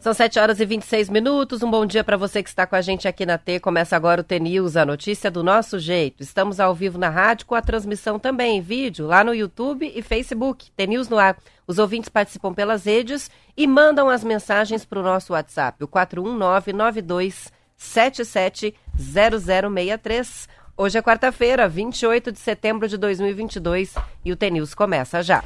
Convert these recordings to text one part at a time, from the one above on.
São 7 horas e 26 minutos. Um bom dia para você que está com a gente aqui na T. Começa agora o T-News, a notícia do nosso jeito. Estamos ao vivo na rádio com a transmissão também em vídeo, lá no YouTube e Facebook. T-News no ar. Os ouvintes participam pelas redes e mandam as mensagens para o nosso WhatsApp, o 419-9277-0063. Hoje é quarta-feira, 28 de setembro de 2022 e o T-News começa já.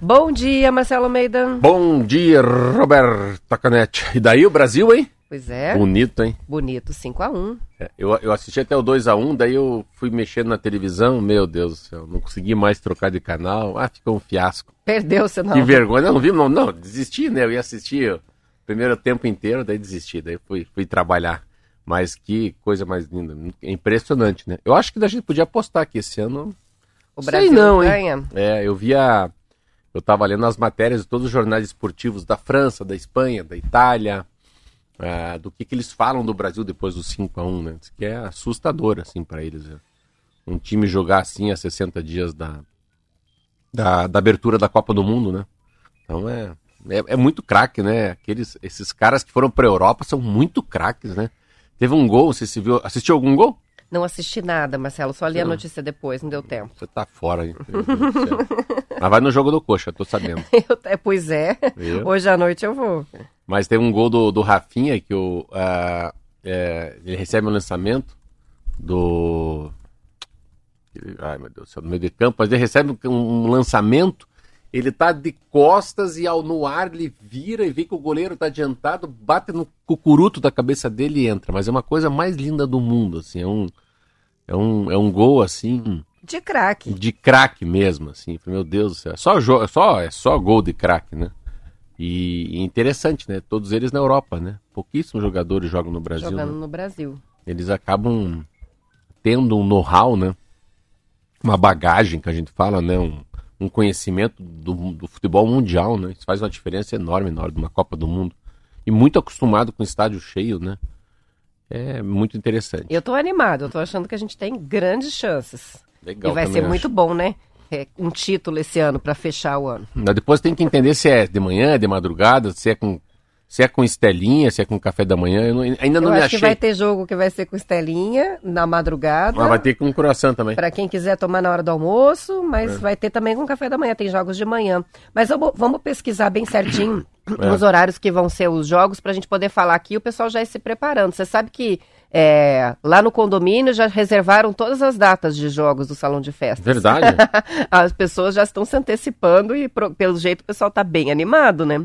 Bom dia, Marcelo Almeida. Bom dia, Roberto Canete. E daí o Brasil, hein? Pois é. Bonito, hein? Bonito, 5x1. É, eu, eu assisti até o 2x1, daí eu fui mexendo na televisão, meu Deus do céu, não consegui mais trocar de canal. Ah, ficou um fiasco. Perdeu, você não. Que vergonha. Não, vi, não, não, desisti, né? Eu ia assistir o primeiro tempo inteiro, daí desisti, daí fui, fui trabalhar. Mas que coisa mais linda, é impressionante, né? Eu acho que a gente podia apostar aqui esse ano. O Brasil Sei não, hein? ganha. É, eu via. Eu estava lendo as matérias de todos os jornais esportivos da França, da Espanha, da Itália, ah, do que, que eles falam do Brasil depois do 5 a 1 né? Diz que é assustador, assim, para eles. né? Um time jogar assim a 60 dias da, da, da abertura da Copa do Mundo, né? Então é, é, é muito craque, né? Aqueles, esses caras que foram para Europa são muito craques, né? Teve um gol, você se viu, assistiu algum gol? Não assisti nada, Marcelo. Só li a notícia depois, não deu tempo. Você tá fora, hein? Céu. Mas vai no jogo do Coxa, tô sabendo. Eu- é, pois é. Hoje à noite eu vou. Mas tem um gol do, do Rafinha que o, ah, é, ele recebe um lançamento do. Ai meu Deus do céu, no meio de campo, mas ele recebe um, um lançamento, ele tá de costas e ao no ar ele vira e vê que o goleiro tá adiantado, bate no cucuruto da cabeça dele e entra. Mas é uma coisa mais linda do mundo, assim, é um, é um, é um gol assim De craque. de craque mesmo, assim. Meu Deus do céu. É só, é só, é só gol de craque, né? E, e interessante, né? Todos eles na Europa, né? Pouquíssimos jogadores jogam no Brasil. Jogando né? no Brasil. Eles acabam tendo um know-how, né? Uma bagagem que a gente fala, né? Um, um conhecimento do, do futebol mundial, né? Isso faz uma diferença enorme na hora de uma Copa do Mundo. E muito acostumado com estádio cheio, né? É muito interessante. Eu tô animado, eu tô achando que a gente tem grandes chances. Legal e vai ser muito acho. bom, né? É, um título esse ano pra fechar o ano. Mas Depois tem que entender se é de manhã, de madrugada, se é com se é com estelinha, se é com café da manhã. Eu não- ainda não eu me acho achei. que vai ter jogo que vai ser com Estelinha na madrugada. Mas vai ter com coração também. Pra quem quiser tomar na hora do almoço, mas É. vai ter também com café da manhã, tem jogos de manhã. Mas vamos, vamos pesquisar bem certinho É. os horários que vão ser os jogos pra gente poder falar aqui e o pessoal já ir se preparando. Você sabe que é, lá no condomínio já reservaram todas as datas de jogos do salão de festas. Verdade? As pessoas já estão se antecipando e pro- pelo jeito o pessoal tá bem animado, né?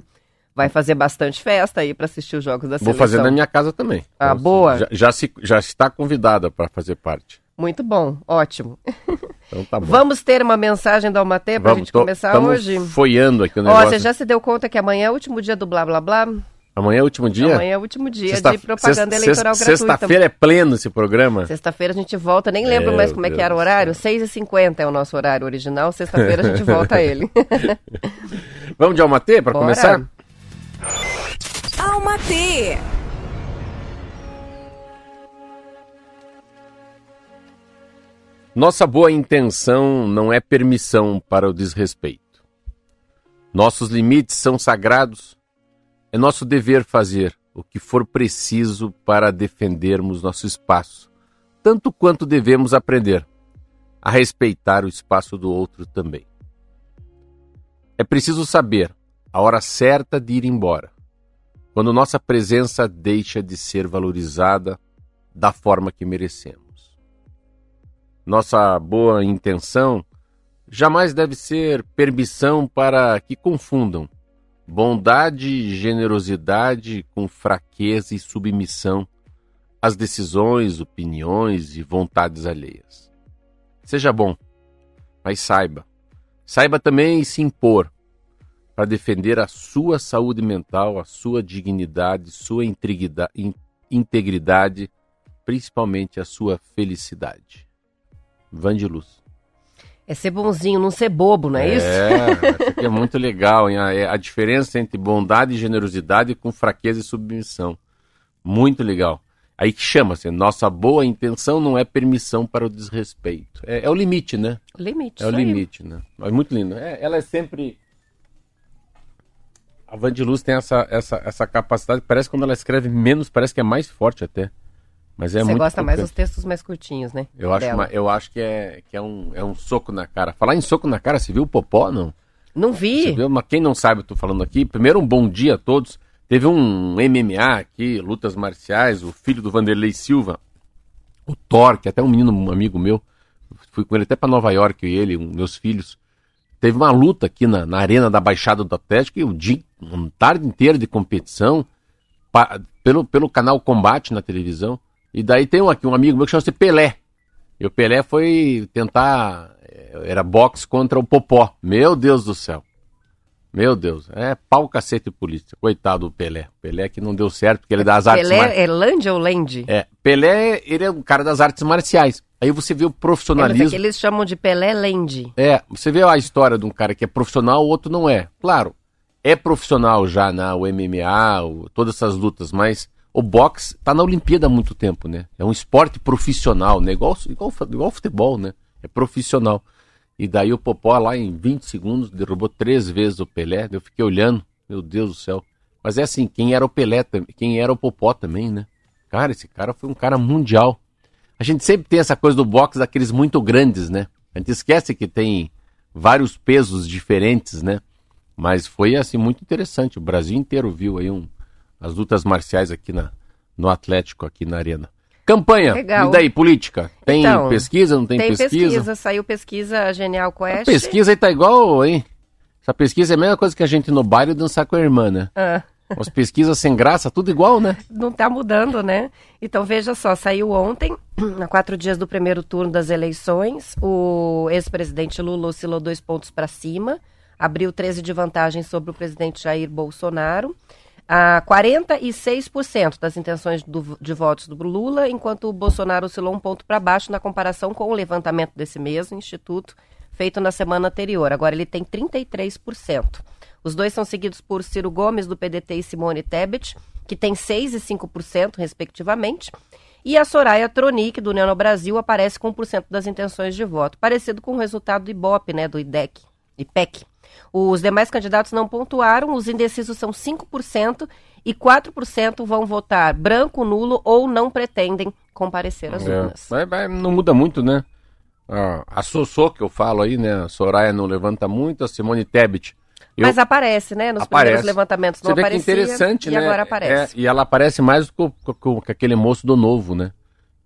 Vai fazer bastante festa aí pra assistir os jogos da Vou seleção. fazer na minha casa também. Ah, Então, boa. Já, já se, já está convidada para fazer parte. Muito bom, ótimo. Então tá bom. Vamos ter uma mensagem da Almatê pra gente tô- começar hoje? Foiando aqui o Ó, negócio. você já se deu conta que amanhã é o último dia do blá blá blá? Amanhã é o último dia? Amanhã é o último dia Sexta- de propaganda sexta- eleitoral sexta- gratuita. Sexta-feira é pleno esse programa. Sexta-feira a gente volta, nem lembro Meu mais como é que Deus era o horário. 6h50 é o nosso horário original. Sexta-feira a gente volta a ele. Vamos de Almatê para começar? Alma T. Nossa boa intenção não é permissão para o desrespeito. Nossos limites são sagrados. É nosso dever fazer o que for preciso para defendermos nosso espaço, tanto quanto devemos aprender a respeitar o espaço do outro também. É preciso saber a hora certa de ir embora, quando nossa presença deixa de ser valorizada da forma que merecemos. Nossa boa intenção jamais deve ser permissão para que confundam bondade e generosidade com fraqueza e submissão às decisões, opiniões e vontades alheias. Seja bom, mas saiba, saiba também se impor para defender a sua saúde mental, a sua dignidade, sua integridade, principalmente a sua felicidade. Van de Luz. É ser bonzinho, não ser bobo, não é, isso? É, isso aqui é muito legal, hein? A, é a diferença entre bondade e generosidade com fraqueza e submissão. Muito legal. Aí que chama-se, nossa boa intenção não é permissão para o desrespeito. É, é o limite, né? Limite. É o limite, né? É muito lindo. É, ela é sempre. A Vandiluz tem essa, essa, essa capacidade, parece que quando ela escreve menos, parece que é mais forte até. Mas é Você muito gosta mais dos textos mais curtinhos, né? Eu acho, uma- eu acho que, é, que é, um, é um soco na cara. Falar em soco na cara, você viu o Popó, não? Não Você vi. viu? Mas quem não sabe, eu tô falando aqui. Primeiro, um bom dia a todos. Teve um MMA aqui, lutas marciais, o filho do Vanderlei Silva, o Thor, que é até um menino, um amigo meu, fui com ele até para Nova York, eu e ele, um, meus filhos. Teve uma luta aqui na, na arena da Baixada do Atlético e o dia, uma tarde inteira de competição pa- pelo, pelo canal Combate na televisão. E daí tem um, aqui um amigo meu que chama-se Pelé. E o Pelé foi tentar. eh, Era boxe contra o Popó. Meu Deus do céu. Meu Deus. É pau, cacete polícia. Coitado do Pelé. Pelé que não deu certo, porque ele é das artes marciais. Pelé é Land ou Land? É, Pelé, ele é um cara das artes marciais. Aí você vê o É, mas profissionalismo. aqui eles chamam de Pelé Land. É, você vê a história de um cara que é profissional, o outro não é. Claro, é profissional já na o MMA, o- todas essas lutas, mas o boxe tá na Olimpíada há muito tempo, né? É um esporte profissional, né? Igual, igual, igual futebol, né? É profissional. E daí o Popó lá em 20 segundos derrubou três vezes o Pelé. Eu fiquei olhando, meu Deus do céu. Mas é assim, quem era o Pelé, quem era o Popó também, né? Cara, esse cara foi um cara mundial. A gente sempre tem essa coisa do boxe daqueles muito grandes, né? A gente esquece que tem vários pesos diferentes, né? Mas foi assim muito interessante. O Brasil inteiro viu aí um, as lutas marciais aqui na, no Atlético, aqui na arena. Campanha, Legal. e daí, política? Tem Então, pesquisa, não tem, Tem pesquisa? pesquisa? saiu pesquisa Genial A Quest. pesquisa aí tá igual, hein? Essa pesquisa é a mesma coisa que a gente no baile dançar com a irmã, né? Ah, As pesquisas sem graça, tudo igual, né? não tá mudando, né? Então veja só, saiu ontem, a quatro dias do primeiro turno das eleições, o ex-presidente Lula oscilou dois pontos para cima, abriu 13 de vantagem sobre o presidente Jair Bolsonaro. A 46% das intenções do- de votos do Lula, enquanto o Bolsonaro oscilou um ponto para baixo na comparação com o levantamento desse mesmo instituto feito na semana anterior. Agora ele tem 33%. Os dois são seguidos por Ciro Gomes, do PDT, e Simone Tebet, que tem 6% e 5%, respectivamente. E a Soraya Tronic, do no Brasil, aparece com 1% das intenções de voto, parecido com o resultado do IBOP, né, do IDEC, IPEC. Os demais candidatos não pontuaram, os indecisos são 5% e 4% vão votar branco, nulo ou não pretendem comparecer às É, urnas. mas- mas não muda muito, né? Ah, a Sossô, que eu falo aí, né? A Soraya não levanta muito, a Simone Tebet. eu- Mas aparece, né? Nos Aparece. primeiros levantamentos não Você vê que aparecia interessante, e né? agora aparece. É, e ela aparece mais com- com aquele moço do Novo, né?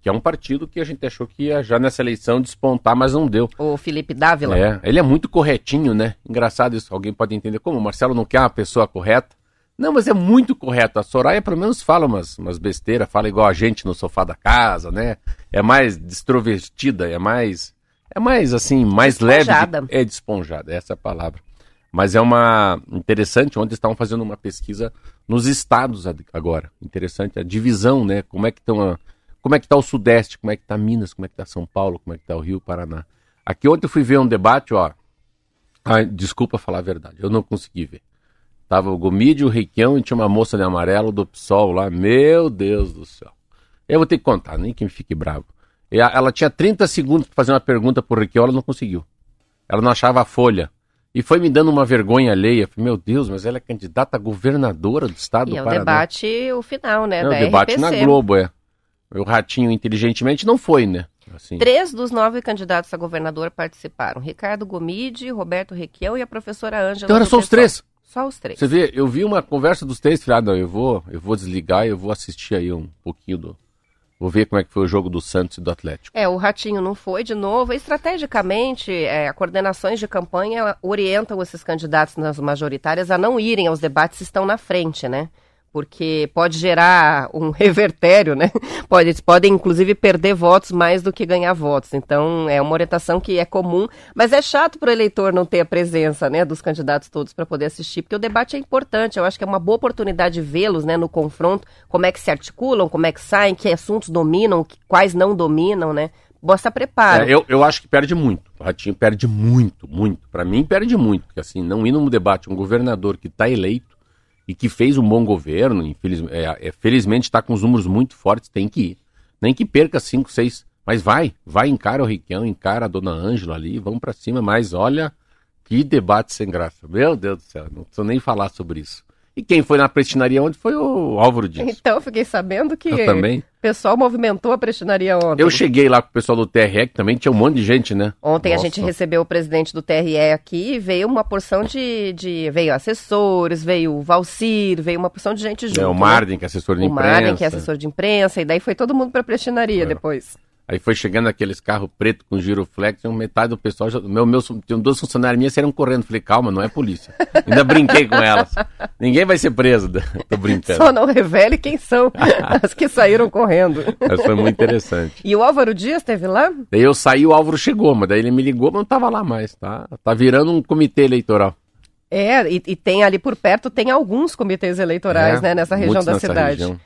Que é um partido que a gente achou que ia já nessa eleição despontar, mas não deu. O Felipe Dávila. É, ele é muito corretinho, né? Engraçado isso. Alguém pode entender como o Marcelo não quer uma pessoa correta. Não, mas é muito correto. A Soraya pelo menos fala umas, umas besteiras, fala igual a gente no sofá da casa, né? É mais extrovertida, é mais. É mais assim, mais leve. Despojada. de- É desponjada, essa é a palavra. Mas é uma. Interessante, ontem estavam fazendo uma pesquisa nos estados ad- agora. Interessante, a divisão, né? Como é que estão. a- Como é que tá o Sudeste, como é que tá Minas, como é que tá São Paulo, como é que tá o Rio, Paraná. Aqui ontem eu fui ver um debate, ó. Desculpa falar a verdade, eu não consegui ver. Tava o Gomídio, o Requião e tinha uma moça de amarelo do PSOL lá. Meu Deus do céu. Eu vou ter que contar, nem que me fique bravo. E Ela tinha 30 segundos para fazer uma pergunta pro Requião, ela não conseguiu. Ela não achava a folha. E foi me dando uma vergonha alheia. Falei, meu Deus, mas ela é candidata a governadora do estado E do é o Paraná. debate, o final, né? É, o debate na RPC. Globo, é. O Ratinho, inteligentemente, não foi, né? Assim. Três dos nove candidatos a governador participaram. Ricardo Gomide, Roberto Requião e a professora Ângela. Então era só os três. Só os três. Você vê, eu vi uma conversa dos três, falei, ah, não, eu vou, eu vou desligar, eu vou assistir aí um pouquinho do. Vou ver como é que foi o jogo do Santos e do Atlético. É, o Ratinho não foi de novo. Estrategicamente, é, coordenações de campanha orientam esses candidatos nas majoritárias a não irem aos debates se estão na frente, né? Porque pode gerar um revertério, né? Pode, eles podem, inclusive, perder votos mais do que ganhar votos. Então, é uma orientação que é comum, mas é chato para o eleitor não ter a presença né, dos candidatos todos para poder assistir, porque o debate é importante. Eu acho que é uma boa oportunidade de vê-los né, no confronto, como é que se articulam, como é que saem, que assuntos dominam, quais não dominam, né? Mostra preparo. É, eu, eu acho que perde muito. O Ratinho perde muito, muito. Pra mim, perde muito. Porque assim, não ir num debate, um governador que tá eleito, e que fez um bom governo, infeliz, é, é, felizmente está com os números muito fortes, tem que ir. Nem que perca 5, 6, mas vai, vai, encara o Riquião, encara a dona Ângela ali, vamos para cima, mas olha que debate sem graça. Meu Deus do céu, não preciso nem falar sobre isso. E quem foi na prestinaria ontem foi o Álvaro Dias. Então, fiquei sabendo que Eu também. o pessoal movimentou a prestinaria ontem. Eu cheguei lá com o pessoal do TRE, que também tinha um monte de gente, né? Ontem Nossa. a gente recebeu o presidente do TRE aqui e veio uma porção de, de. Veio assessores, veio o Valcir, veio uma porção de gente junto. É, o né? Marden, que é assessor de O imprensa. Marden, que é assessor de imprensa, e daí foi todo mundo pra prestinaria É. depois. Aí foi chegando aqueles carros pretos com giroflex, metade do pessoal, já, meu, meu, tinham duas funcionárias minhas saíram correndo. Falei, calma, não é polícia. Ainda brinquei com elas. Ninguém vai ser preso. Tô brincando. Só não revele quem são as que saíram correndo. Mas foi muito interessante. E o Álvaro Dias esteve lá? Daí eu saí, o Álvaro chegou, mas daí ele me ligou, mas não tava lá mais, tá? Tá virando um comitê eleitoral. É, e, e tem ali por perto, tem alguns comitês eleitorais, É, né, nessa região da nessa cidade. região.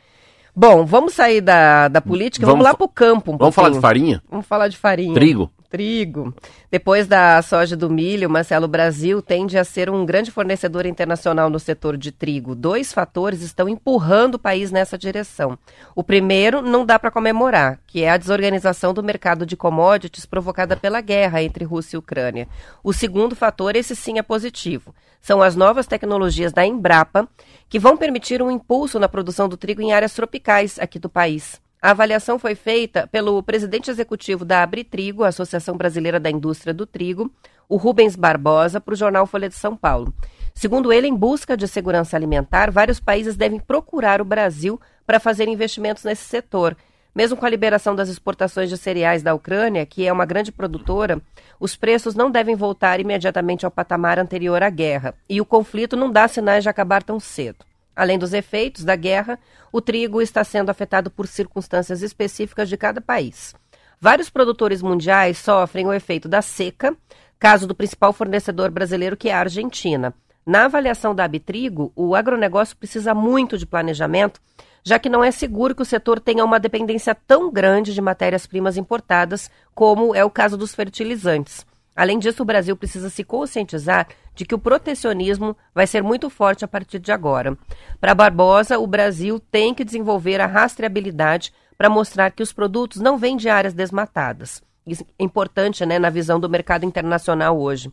Bom, vamos sair da, da política, vamos, Vamos lá pro campo um Vamos falar de pouquinho. farinha? Vamos falar de farinha. Trigo? Trigo. Depois da soja do milho, Marcelo, o Brasil tende a ser um grande fornecedor internacional no setor de trigo. Dois fatores estão empurrando o país nessa direção. O primeiro não dá para comemorar, que é a desorganização do mercado de commodities provocada pela guerra entre Rússia e Ucrânia. O segundo fator, esse sim é positivo, são as novas tecnologias da Embrapa, que vão permitir um impulso na produção do trigo em áreas tropicais aqui do país. A avaliação foi feita pelo presidente executivo da Abritrigo, Associação Brasileira da Indústria do Trigo, o Rubens Barbosa, para o jornal Folha de São Paulo. Segundo ele, em busca de segurança alimentar, vários países devem procurar o Brasil para fazer investimentos nesse setor. Mesmo com a liberação das exportações de cereais da Ucrânia, que é uma grande produtora, os preços não devem voltar imediatamente ao patamar anterior à guerra. E o conflito não dá sinais de acabar tão cedo. Além dos efeitos da guerra, o trigo está sendo afetado por circunstâncias específicas de cada país. Vários produtores mundiais sofrem o efeito da seca, caso do principal fornecedor brasileiro, que é a Argentina. Na avaliação da Abitrigo, o agronegócio precisa muito de planejamento, já que não é seguro que o setor tenha uma dependência tão grande de matérias-primas importadas, como é o caso dos fertilizantes. Além disso, o Brasil precisa se conscientizar de que o protecionismo vai ser muito forte a partir de agora. Para Barbosa, o Brasil tem que desenvolver a rastreabilidade para mostrar que os produtos não vêm de áreas desmatadas. Isso é importante né, na visão do mercado internacional hoje.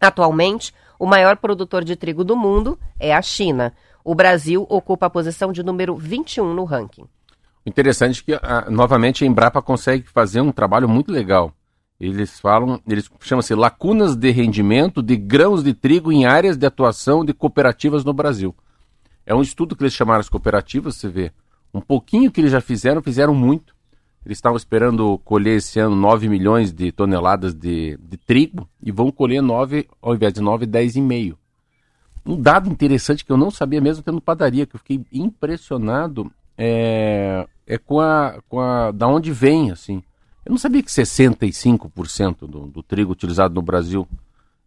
Atualmente, o maior produtor de trigo do mundo é a China. O Brasil ocupa a posição de número 21 no ranking. Interessante que, ah, novamente, a Embrapa consegue fazer um trabalho muito legal. Eles falam, eles chamam-se lacunas de rendimento de grãos de trigo em áreas de atuação de cooperativas no Brasil. É um estudo que eles chamaram as cooperativas, você vê. Um pouquinho que eles já fizeram, fizeram muito. Eles estavam esperando colher esse ano 9 milhões de toneladas de, de trigo e vão colher 9, ao invés de 9, 10,5. Um dado interessante que eu não sabia mesmo tendo padaria, que eu fiquei impressionado, é, é com, a, com a. da onde vem, assim. Eu não sabia que 65% do, do trigo utilizado no Brasil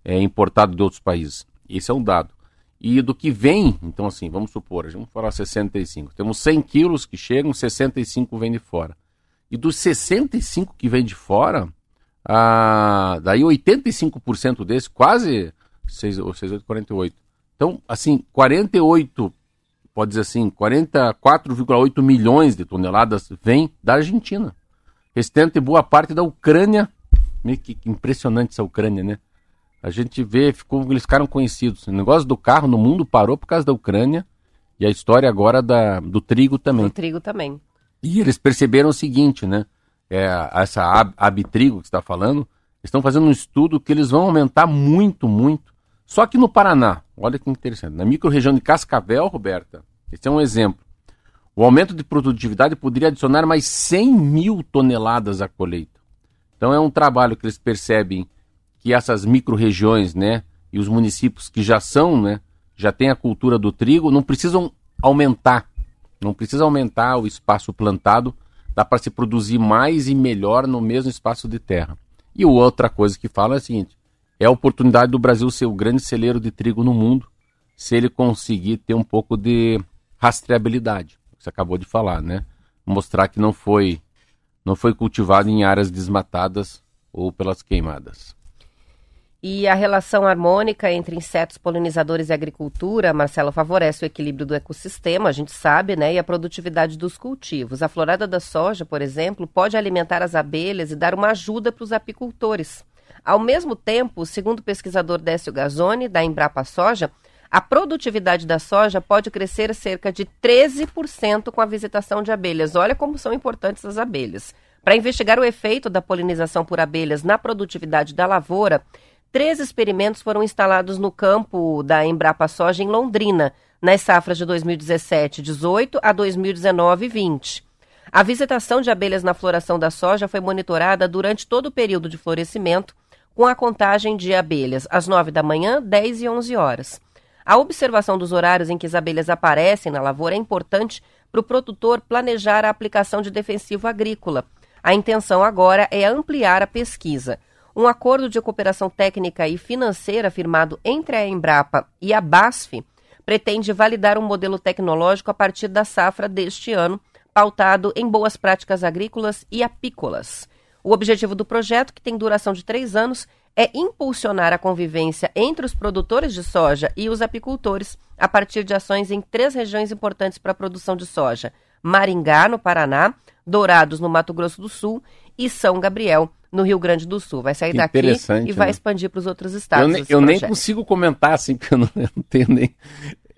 é importado de outros países. Esse é um dado. E do que vem, então assim, vamos supor, vamos falar 65. Temos 100 quilos que chegam, 65 vem de fora. E dos 65 que vem de fora, daí 85% desse, quase 6, ou 6, 8, 48. Então, assim, 48, pode dizer assim, 44,8 milhões de toneladas vem da Argentina. Restante boa parte da Ucrânia. Meio que impressionante essa Ucrânia, né? A gente vê, ficou, eles ficaram conhecidos. O negócio do carro no mundo parou por causa da Ucrânia. E a história agora da, do trigo também. O trigo também. E eles perceberam o seguinte, né? É, essa ab- Abitrigo que você está falando, estão fazendo um estudo que eles vão aumentar muito, muito. Só que no Paraná, olha que interessante, na microrregião de Cascavel, Roberta, esse é um exemplo. O aumento de produtividade poderia adicionar mais 100 mil toneladas à colheita. Então é um trabalho que eles percebem que essas microrregiões, né, e os municípios que já são, né, já têm a cultura do trigo, não precisam aumentar, não precisa aumentar o espaço plantado, dá para se produzir mais e melhor no mesmo espaço de terra. E outra coisa que fala é a seguinte: é a oportunidade do Brasil ser o grande celeiro de trigo no mundo, se ele conseguir ter um pouco de rastreabilidade, que você acabou de falar, né? Mostrar que não foi não foi cultivado em áreas desmatadas ou pelas queimadas. E a relação harmônica entre insetos polinizadores e agricultura, Marcelo, favorece o equilíbrio do ecossistema, a gente sabe, né? E a produtividade dos cultivos. A florada da soja, por exemplo, pode alimentar as abelhas e dar uma ajuda para os apicultores. Ao mesmo tempo, segundo o pesquisador Décio Gazzoni, da Embrapa Soja, a produtividade da soja pode crescer cerca de 13% com a visitação de abelhas. Olha como são importantes as abelhas. Para investigar o efeito da polinização por abelhas na produtividade da lavoura, Três experimentos foram instalados no campo da Embrapa Soja em Londrina, nas safras de 2017-18 a 2019-20. A visitação de abelhas na floração da soja foi monitorada durante todo o período de florescimento, com a contagem de abelhas às 9 da manhã, 10 e 11 horas. A observação dos horários em que as abelhas aparecem na lavoura é importante para o produtor planejar a aplicação de defensivo agrícola. A intenção agora é ampliar a pesquisa. Um acordo de cooperação técnica e financeira firmado entre a Embrapa e a BASF pretende validar um modelo tecnológico a partir da safra deste ano, pautado em boas práticas agrícolas e apícolas. O objetivo do projeto, que tem duração de três anos, é impulsionar a convivência entre os produtores de soja e os apicultores a partir de ações em três regiões importantes para a produção de soja: Maringá, no Paraná, Dourados, no Mato Grosso do Sul e São Gabriel, no Rio Grande do Sul. Vai sair daqui e vai né? expandir para os outros estados. Eu, ne, eu nem consigo comentar assim, porque eu não, eu não, tenho nem.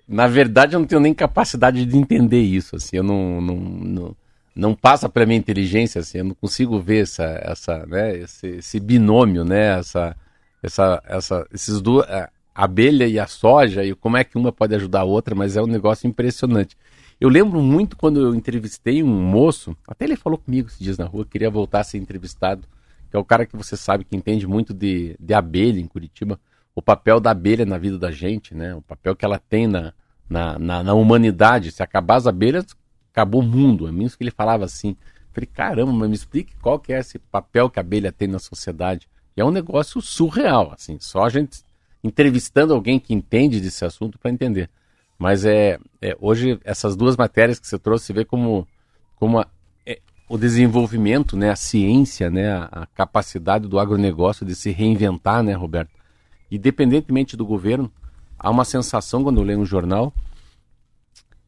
Na verdade, eu não tenho nem capacidade de entender isso. Assim, eu não, não, não, não passa para minha inteligência. Assim, eu não consigo ver essa, essa, né, esse, esse binômio, né, essa, essa, essa, esses duas, a abelha e a soja e como é que uma pode ajudar a outra. Mas é um negócio impressionante. Eu lembro muito quando eu entrevistei um moço, até ele falou comigo esses dias na rua, queria voltar a ser entrevistado que é o cara que você sabe que entende muito de, de abelha em Curitiba, o papel da abelha na vida da gente, né? O papel que ela tem na, na, na, na humanidade. Se acabar as abelhas, acabou o mundo. É mesmo que ele falava assim. Falei, caramba, mas me explique qual que é esse papel que a abelha tem na sociedade. E é um negócio surreal, assim, só a gente entrevistando alguém que entende desse assunto para entender. Mas é, é, hoje essas duas matérias que você trouxe, você vê como, como a, o desenvolvimento, né, a ciência, né, a, a, capacidade do agronegócio de se reinventar, né, Roberto? Independentemente do governo, há uma sensação quando eu leio um jornal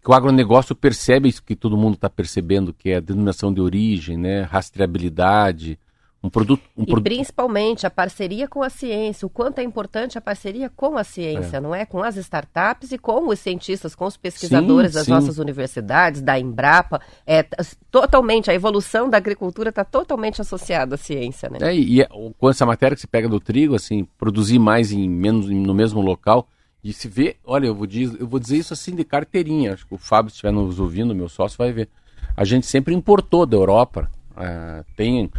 que o agronegócio percebe isso que todo mundo está percebendo, que é a denominação de origem, né, rastreabilidade, um produto, um e principalmente a parceria com a ciência, o quanto é importante a parceria com a ciência, é. não é? Com as startups e com os cientistas, com os pesquisadores sim, das sim. nossas universidades, da Embrapa. É, totalmente, a evolução da agricultura está totalmente associada à ciência, né? É, e é, com essa matéria que se pega do trigo, assim, produzir mais em menos no mesmo local, e se vê, olha, eu vou, dizer, eu vou dizer isso assim de carteirinha, acho que o Fábio, se estiver nos ouvindo, meu sócio, vai ver. A gente sempre importou da Europa, uh, tem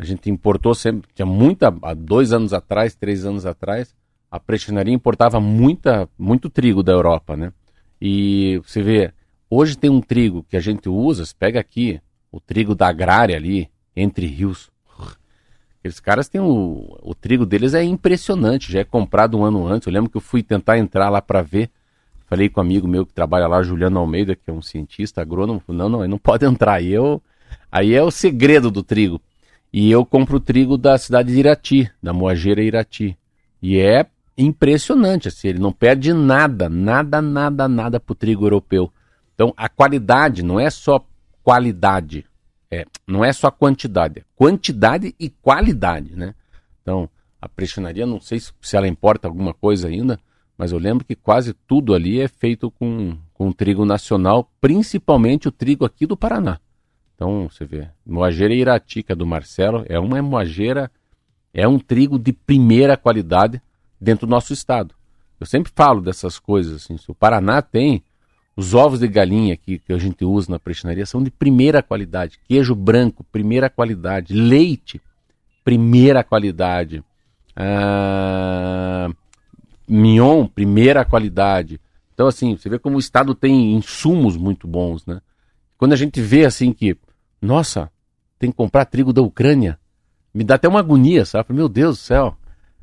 a gente importou sempre, tinha muita, há dois anos atrás, três anos atrás, a prestinaria importava muita, muito trigo da Europa, né? E você vê, hoje tem um trigo que a gente usa, você pega aqui, o trigo da agrária ali, entre rios. Aqueles caras têm o, o trigo deles é impressionante, já é comprado um ano antes. Eu lembro que eu fui tentar entrar lá para ver. Falei com um amigo meu que trabalha lá, Juliano Almeida, que é um cientista agrônomo. Não, não, não pode entrar. Aí, eu, aí é o segredo do trigo. E eu compro o trigo da cidade de Irati, da Moageira Irati. E é impressionante, assim, ele não perde nada, nada, nada, nada para o trigo europeu. Então a qualidade não é só qualidade, é, não é só quantidade, é quantidade e qualidade, né? Então a prestinaria, não sei se, se ela importa alguma coisa ainda, mas eu lembro que quase tudo ali é feito com, com trigo nacional, principalmente o trigo aqui do Paraná. Então, você vê, moageira iratica do Marcelo é uma moageira, é um trigo de primeira qualidade dentro do nosso estado. Eu sempre falo dessas coisas, assim, se o Paraná tem os ovos de galinha que, que a gente usa na prestinaria são de primeira qualidade, queijo branco, primeira qualidade, leite, primeira qualidade, ah, mignon, primeira qualidade. Então, assim, você vê como o estado tem insumos muito bons, né? Quando a gente vê, assim, que nossa, tem que comprar trigo da Ucrânia. Me dá até uma agonia, sabe? Meu Deus do céu.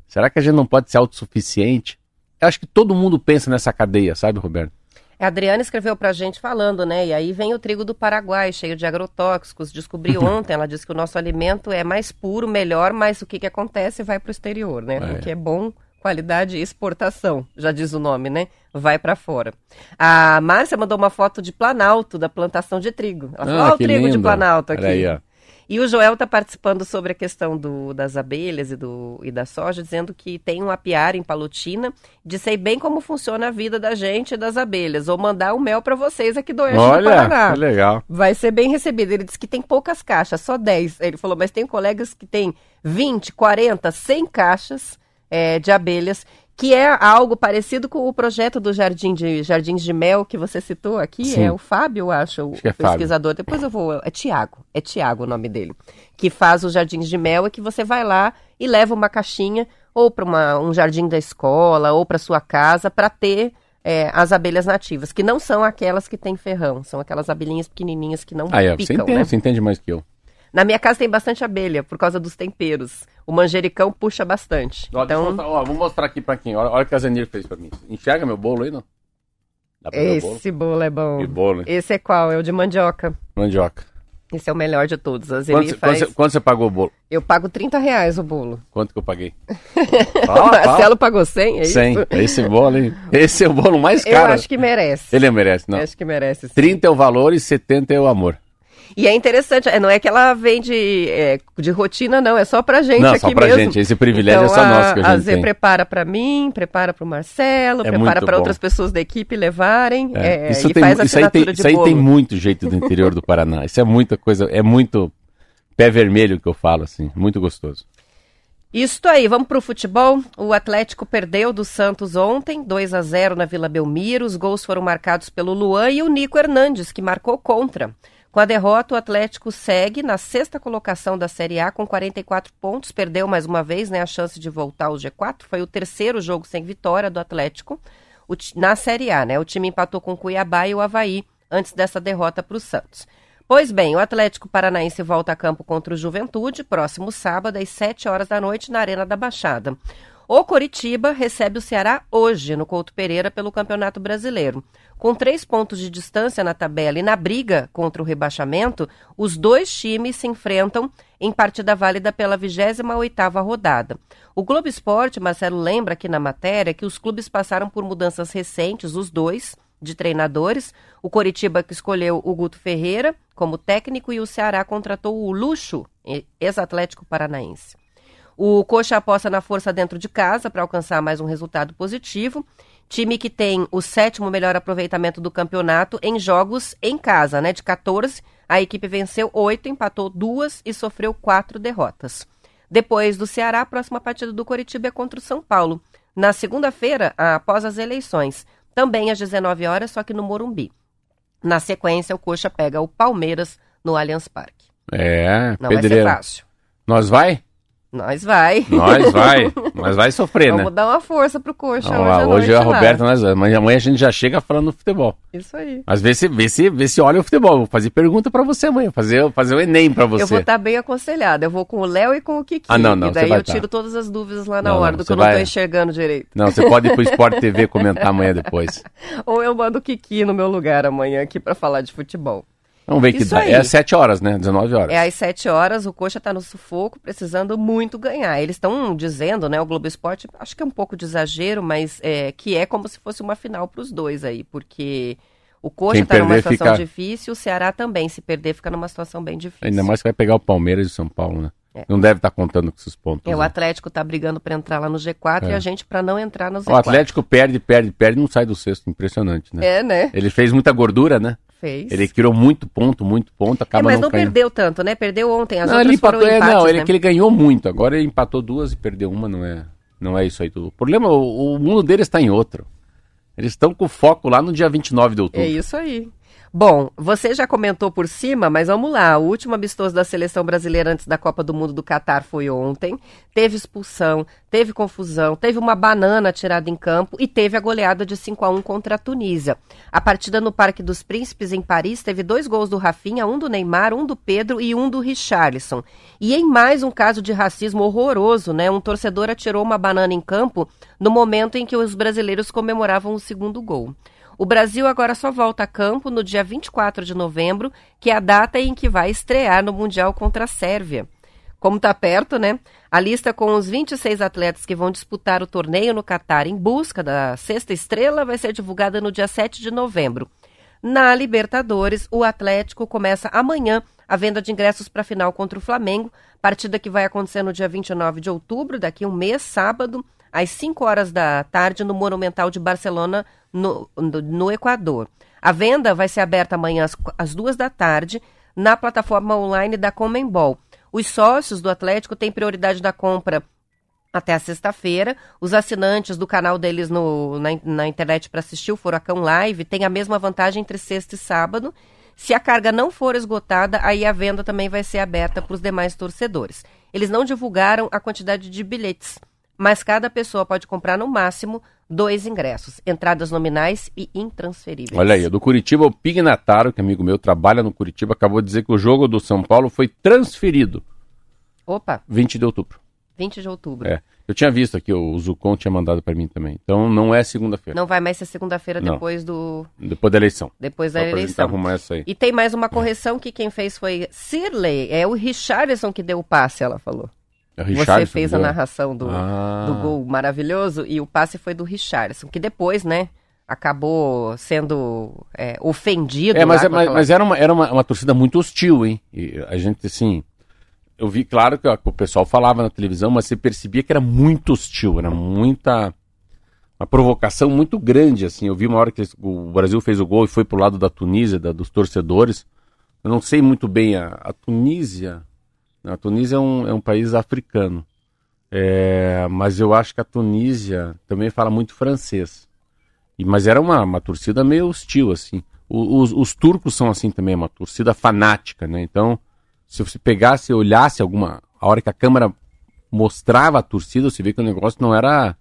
Será que a gente não pode ser autossuficiente? Eu acho que todo mundo pensa nessa cadeia, sabe, Roberto? A Adriana escreveu pra gente falando, né? E aí vem o trigo do Paraguai, cheio de agrotóxicos. Descobri ontem, ela disse que o nosso alimento é mais puro, melhor, mas o que, que acontece vai pro exterior, né? É. O que é bom Qualidade e exportação, já diz o nome, né? Vai para fora. A Márcia mandou uma foto de Planalto, da plantação de trigo. Ela falou, Ah, olha o trigo de lindo. Planalto aqui. Olha aí, ó. E o Joel está participando sobre a questão do, das abelhas e, do, e da soja, dizendo que tem um apiário em Palotina, de sei bem como funciona a vida da gente e das abelhas. Vou mandar o mel para vocês aqui do Oeste do Olha, Paraná. que legal. Vai ser bem recebido. Ele disse que tem poucas caixas, só 10. Ele falou, mas tem colegas que tem 20, 40, 100 caixas é, de abelhas, que é algo parecido com o projeto do Jardim de, Jardins de Mel que você citou aqui. Sim. É o Fábio, eu acho, o Acho que é Fábio. pesquisador. Depois eu vou. É Tiago. É Tiago o nome dele. Que faz os Jardins de Mel e que você vai lá e leva uma caixinha ou para um jardim da escola ou para sua casa para ter é, as abelhas nativas, que não são aquelas que têm ferrão, são aquelas abelhinhas pequenininhas que não ó, você picam, entende, né? você entende mais que eu. Na minha casa tem bastante abelha por causa dos temperos. O manjericão puxa bastante. Ó, eu então, mostrar, ó, vou mostrar aqui pra quem. Olha, olha o que a Zenir fez pra mim. Enxerga meu bolo aí, não? Dá pra ver o bolo? esse bolo é bom. Que bolo, hein? Esse é qual? É o de mandioca. Mandioca. Esse é o melhor de todos. A Quanto, faz... quanto você, quanto você pagou o bolo? Eu pago 30 reais o bolo. Quanto que eu paguei? Fala, Marcelo pagou 100, é 100. isso? Esse bolo, hein? Esse é o bolo mais Eu caro. acho que merece. Ele merece, não. Acho que merece. sim. 30 é o valor e 70 é o amor. E é interessante, é, não é que ela vende é, de rotina, não, é só pra gente Não, aqui só pra mesmo. gente, esse privilégio então, é só nosso que a a gente Zé tem. prepara pra mim, prepara pro Marcelo, É prepara pra bom. outras pessoas da equipe levarem É, é, isso e tem, faz a isso aí, tem, de isso aí bolo. tem muito jeito do interior do Paraná. Isso é muita coisa, é muito pé vermelho que eu falo, assim. Muito gostoso. Isto aí, vamos pro futebol. O Atlético perdeu do Santos ontem, 2 a 0 na Vila Belmiro. Os gols foram marcados pelo Luan e o Nico Hernandes, que marcou contra. Com a derrota, o Atlético segue na sexta colocação da Série A com 44 pontos. Perdeu mais uma vez né, a chance de voltar ao G4. Foi o terceiro jogo sem vitória do Atlético o na Série A. Né? O time empatou com o Cuiabá e o Havaí antes dessa derrota para o Santos. Pois bem, o Atlético Paranaense volta a campo contra o Juventude, próximo sábado, às 7 horas da noite, na Arena da Baixada. O Coritiba recebe o Ceará hoje, no Couto Pereira, pelo Campeonato Brasileiro. Com três pontos de distância na tabela e na briga contra o rebaixamento, os dois times se enfrentam em partida válida pela 28ª rodada. O Globo Esporte, Marcelo, lembra aqui na matéria que os clubes passaram por mudanças recentes, os dois, de treinadores. O Coritiba que escolheu o Guto Ferreira como técnico e o Ceará contratou o Luxo, ex-atlético paranaense. O Coxa aposta na força dentro de casa para alcançar mais um resultado positivo. Time que tem o sétimo melhor aproveitamento do campeonato em jogos em casa, né? De 14, a equipe venceu oito, empatou duas e sofreu quatro derrotas. Depois do Ceará, a próxima partida do Coritiba é contra o São Paulo. Na segunda-feira, após as eleições, também às 19 horas, só que no Morumbi. Na sequência, o Coxa pega o Palmeiras no Allianz Parque. É, Não vai ser fácil. Nós vai? Nós vai. Nós vai. Nós vai sofrer, né? Vamos dar uma força pro Coxa Vamos hoje lá, hoje a lá. Roberta, nós vamos. Mas amanhã a gente já chega falando do futebol. Isso aí. Mas vê se, vê se, vê se olha o futebol. Vou fazer pergunta pra você amanhã. Fazer, fazer o Enem pra você. Eu vou estar bem aconselhada. Eu vou com o Léo e com o Kiki. Ah, não, não, E daí eu tá. tiro todas as dúvidas lá na Não, hora não, do que eu não tô vai- enxergando direito. Não, você pode ir pro Sport TV comentar amanhã depois. Ou eu mando o Kiki no meu lugar amanhã aqui pra falar de futebol. Vamos ver que Isso dá. aí. É às 7 horas, né? 19 horas. É às 7 horas, o Coxa tá no sufoco, precisando muito ganhar. Eles estão dizendo, né, o Globo Esporte, acho que é um pouco de exagero, mas é, que é como se fosse uma final pros dois aí, porque o Coxa Quem tá numa situação fica- difícil, o Ceará também, se perder, fica numa situação bem difícil. Ainda mais que vai pegar o Palmeiras e o São Paulo, né? É. Não deve estar contando com esses pontos. É, o né? Atlético tá brigando pra entrar lá no G4 e É. a gente pra não entrar no Z4. O Atlético perde, perde, perde e não sai do sexto. Impressionante, né? É, né? Ele fez muita gordura, né? Fez. Ele criou muito ponto, muito ponto, É, acaba mas não, não caindo. perdeu tanto, né? Perdeu ontem, as não, ele outras foram empatou, é, empates, não, ele, né? que ele ganhou muito. Agora ele empatou duas e perdeu uma, não é, não é isso aí tudo. O problema, o, o mundo deles está em outro. Eles estão com foco lá no dia 29 de outubro. É isso aí. Bom, você já comentou por cima, mas vamos lá. O último amistoso da seleção brasileira antes da Copa do Mundo do Catar foi ontem. Teve expulsão, teve confusão, teve uma banana tirada em campo e teve a goleada de 5 a 1 contra a Tunísia. A partida no Parque dos Príncipes, em Paris, teve dois gols do Rafinha, um do Neymar, um do Pedro e um do Richarlison. E em mais um caso de racismo horroroso, né? Um torcedor atirou uma banana em campo no momento em que os brasileiros comemoravam o segundo gol. O Brasil agora só volta a campo no dia 24 de novembro, que é a data em que vai estrear no Mundial contra a Sérvia. como tá perto, né? A lista com os 26 atletas que vão disputar o torneio no Catar em busca da sexta estrela vai ser divulgada no dia 7 de novembro. Na Libertadores, o Atlético começa amanhã a venda de ingressos para a final contra o Flamengo, partida que vai acontecer no dia 29 de outubro, daqui a um mês, sábado, às 5 horas da tarde, no Monumental de Barcelona, no, no, no Equador. A venda vai ser aberta amanhã às, às duas da tarde na plataforma online da Comembol. Os sócios do Atlético têm prioridade da compra até a sexta-feira. Os assinantes do canal deles no, na, na internet para assistir o Furacão Live têm a mesma vantagem entre sexta e sábado. Se a carga não for esgotada, aí a venda também vai ser aberta para os demais torcedores. Eles não divulgaram a quantidade de bilhetes, mas cada pessoa pode comprar no máximo dois ingressos, entradas nominais e intransferíveis. Olha aí, do Curitiba, o Pignataro, que é amigo meu, trabalha no Curitiba, acabou de dizer que o jogo do São Paulo foi transferido. Opa! 20 de outubro. 20 de outubro. É. Eu tinha visto aqui, o Zucon tinha mandado para mim também. Então não é segunda-feira. Não vai mais ser segunda-feira depois do. Depois da eleição. Depois da Só eleição. arrumar essa aí. E tem mais uma correção que quem fez foi Sirley. É o Richardson que deu o passe, ela falou. É Você fez a narração do, ah. do gol maravilhoso e o passe foi do Richardson, que depois, né? acabou sendo é, ofendido. É, mas, é, mas, mas, era, uma, era uma, uma, torcida muito hostil, hein? E a gente, assim, eu vi, claro, que o pessoal falava na televisão, mas você percebia que era muito hostil, era muita. Uma provocação muito grande, assim. Eu vi uma hora que o Brasil fez o gol e foi pro lado da Tunísia, da, dos torcedores. Eu não sei muito bem, a, a Tunísia. A Tunísia é um, é um país africano. É, mas eu acho que a Tunísia também fala muito francês. E, mas era uma, uma torcida meio hostil, assim. O, os, os turcos são assim também, uma torcida fanática, né? Então se você pegasse e olhasse alguma. A hora que a câmera mostrava a torcida, você vê que o negócio não era.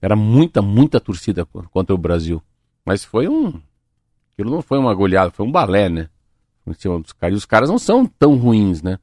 Era muita, muita torcida contra o Brasil. Mas foi um. Aquilo não foi uma goleada, foi um balé, né? Em cima dos caras. E os caras não são tão ruins, né?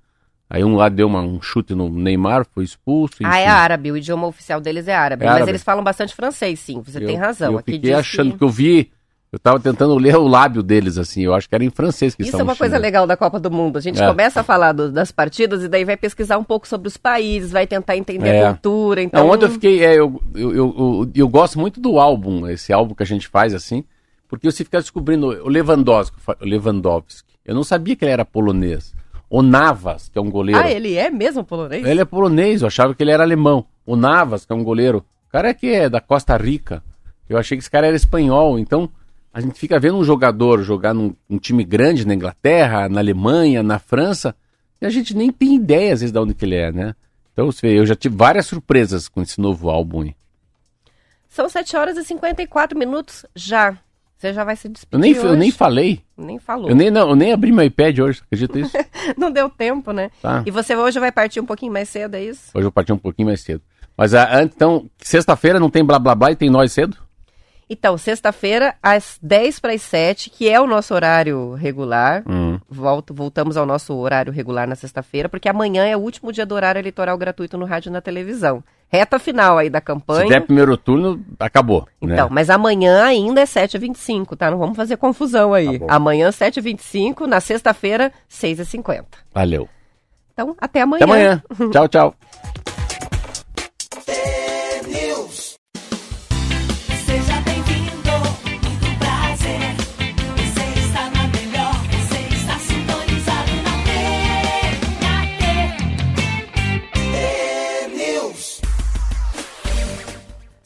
Aí um lá deu uma, um chute no Neymar, foi expulso. Enfim. Ah, é árabe, o idioma oficial deles é árabe. É mas árabe. eles falam bastante francês, sim, você eu, tem razão. Eu Aqui fiquei achando que... que eu vi eu estava tentando ler o lábio deles, assim, eu acho que era em francês que Isso é uma coisa legal da Copa do Mundo. A gente é. começa a falar do, das partidas e daí vai pesquisar um pouco sobre os países, vai tentar entender é. a cultura. Então... Não, ontem eu fiquei. É, eu, eu, eu, eu, gosto muito do álbum, esse álbum que a gente faz assim, porque você fica descobrindo o Lewandowski, o Lewandowski. Eu não sabia que ele era polonês. O Navas, que é um goleiro. Ah, ele é mesmo polonês? Ele é polonês, eu achava que ele era alemão. O Navas, que é um goleiro. O cara é que é da Costa Rica. Eu achei que esse cara era espanhol, então a gente fica vendo um jogador jogar num, num time grande na Inglaterra, na Alemanha, na França, e a gente nem tem ideia às vezes de onde que ele é, né? Então, você vê, eu já tive várias surpresas com esse novo álbum. São 7 horas e 54 minutos já. Você já vai se despedir eu nem, hoje. Eu nem falei. Nem falou. Eu nem, não, eu nem abri meu iPad hoje, acredita isso? não deu tempo, né? Tá. E você hoje vai partir um pouquinho mais cedo, é isso? Hoje eu parti um pouquinho mais cedo. Mas, ah, então, sexta-feira não tem blá blá blá e tem nós cedo? Então, sexta-feira, às 10 para as 7, que é o nosso horário regular. Uhum. Volto, voltamos ao nosso horário regular na sexta-feira, porque amanhã é o último dia do horário eleitoral gratuito no rádio e na televisão. Reta final aí da campanha. Se der primeiro turno, acabou. Né? Então, né? mas amanhã ainda é 7h25, tá? Não vamos fazer confusão aí. Tá amanhã, 7h25, na sexta-feira, 6h50. Valeu. Então, até amanhã. Até amanhã. tchau, tchau.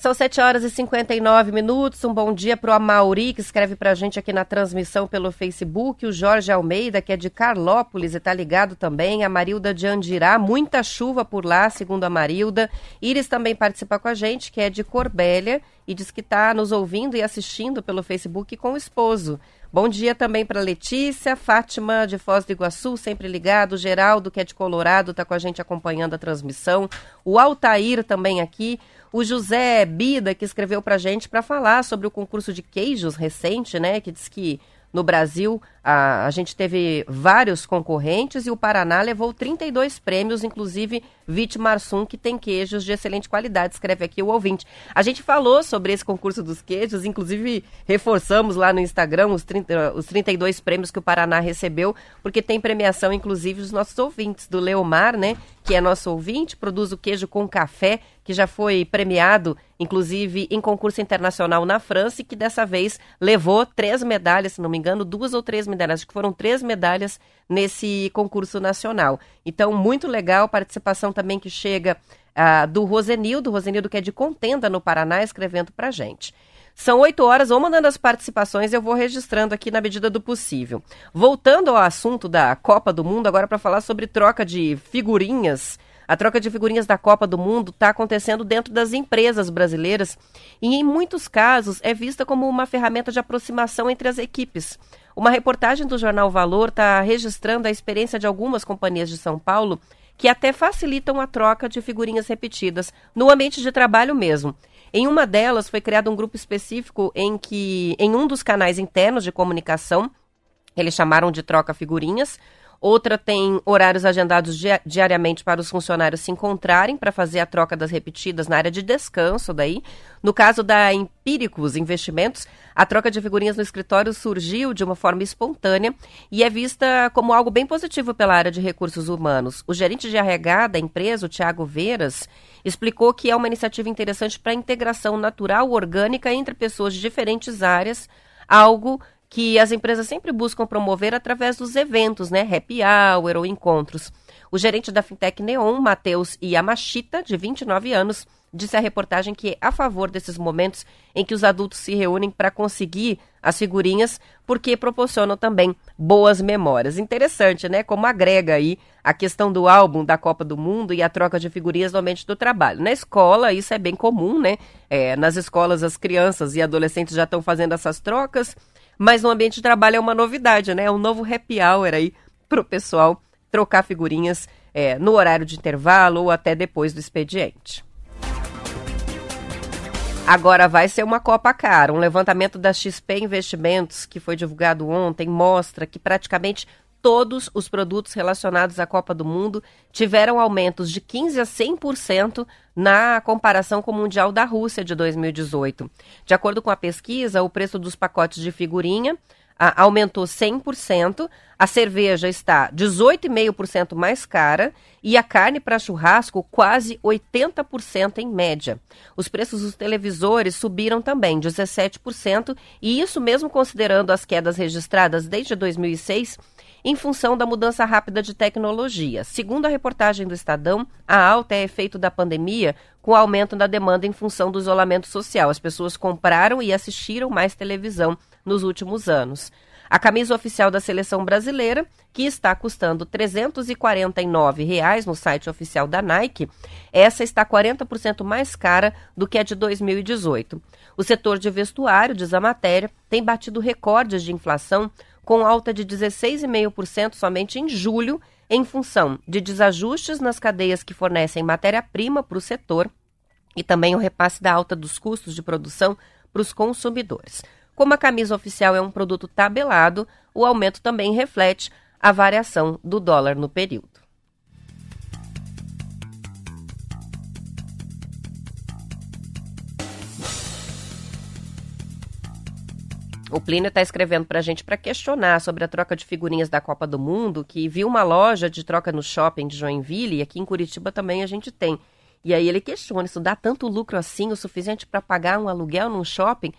São 7 horas e 59 minutos. Um bom dia para o Amauri, que escreve para a gente aqui na transmissão pelo Facebook. O Jorge Almeida, que é de Carlópolis e está ligado também. A Marilda de Andirá, muita chuva por lá, segundo a Marilda. Iris também participa com a gente, que é de Corbélia e diz que está nos ouvindo e assistindo pelo Facebook com o esposo. Bom dia também para Letícia, Fátima de Foz do Iguaçu, sempre ligado, Geraldo, que é de Colorado, está com a gente acompanhando a transmissão. O Altair também aqui o José Bida, que escreveu para gente para falar sobre o concurso de queijos recente, né? Que diz que no Brasil A, a gente teve vários concorrentes e o Paraná levou 32 prêmios, inclusive Vitmarsum, que tem queijos de excelente qualidade, escreve aqui o ouvinte. A gente falou sobre esse concurso dos queijos, inclusive reforçamos lá no Instagram os, 30, os 32 prêmios que o Paraná recebeu, porque tem premiação, inclusive, dos nossos ouvintes, do Leomar, né? que é nosso ouvinte, produz o queijo com café, que já foi premiado, inclusive, em concurso internacional na França e que dessa vez levou três medalhas, se não me engano, duas ou três medalhas, acho que foram três medalhas nesse concurso nacional. Então, muito legal, participação também que chega uh, do Rosenildo, Rosenildo que é de Contenda, no Paraná, escrevendo pra gente. São oito horas, vou mandando as participações, eu vou registrando aqui na medida do possível. Voltando ao assunto da Copa do Mundo, agora para falar sobre troca de figurinhas. A troca de figurinhas da Copa do Mundo está acontecendo dentro das empresas brasileiras e, em muitos casos, é vista como uma ferramenta de aproximação entre as equipes. Uma reportagem do jornal Valor está registrando a experiência de algumas companhias de São Paulo que até facilitam a troca de figurinhas repetidas no ambiente de trabalho mesmo. Em uma delas foi criado um grupo específico em que, em um dos canais internos de comunicação, eles chamaram de troca figurinhas. Outra tem horários agendados diariamente para os funcionários se encontrarem para fazer a troca das repetidas na área de descanso daí. No caso da Empíricos Investimentos, a troca de figurinhas no escritório surgiu de uma forma espontânea e é vista como algo bem positivo pela área de recursos humanos. O gerente de RH da empresa, o Tiago Veras, explicou que é uma iniciativa interessante para a integração natural, orgânica entre pessoas de diferentes áreas, algo que as empresas sempre buscam promover através dos eventos, né? Happy hour ou encontros. O gerente da Fintech Neon, Matheus Yamashita, de 29 anos, disse à reportagem que é a favor desses momentos em que os adultos se reúnem para conseguir as figurinhas, porque proporcionam também boas memórias. Interessante, né? Como agrega aí a questão do álbum da Copa do Mundo e a troca de figurinhas no ambiente do trabalho. Na escola, isso é bem comum, né? É, nas escolas, as crianças e adolescentes já estão fazendo essas trocas, mas no ambiente de trabalho é uma novidade, né? É um novo happy hour aí para o pessoal trocar figurinhas é, no horário de intervalo ou até depois do expediente. Agora vai ser uma Copa cara. Um levantamento da XP Investimentos, que foi divulgado ontem, mostra que praticamente todos os produtos relacionados à Copa do Mundo tiveram aumentos de 15 a 100% na comparação com o Mundial da Rússia de 2018. De acordo com a pesquisa, o preço dos pacotes de figurinha a, aumentou 100%, a cerveja está 18,5% mais cara e a carne para churrasco quase 80% em média. Os preços dos televisores subiram também 17%, e isso mesmo considerando as quedas registradas desde 2006 em função da mudança rápida de tecnologia. Segundo a reportagem do Estadão, a alta é efeito da pandemia com o aumento da demanda em função do isolamento social. As pessoas compraram e assistiram mais televisão nos últimos anos. A camisa oficial da seleção brasileira, que está custando 349 reais no site oficial da Nike, essa está 40% mais cara do que a de 2018. O setor de vestuário, diz a matéria, tem batido recordes de inflação, com alta de 16,5% somente em julho, em função de desajustes nas cadeias que fornecem matéria-prima para o setor e também o repasse da alta dos custos de produção para os consumidores. Como a camisa oficial é um produto tabelado, o aumento também reflete a variação do dólar no período. O Plínio está escrevendo para a gente para questionar sobre a troca de figurinhas da Copa do Mundo, que viu uma loja de troca no shopping de Joinville, e aqui em Curitiba também a gente tem. E aí ele questiona, isso dá tanto lucro assim, o suficiente para pagar um aluguel num shopping?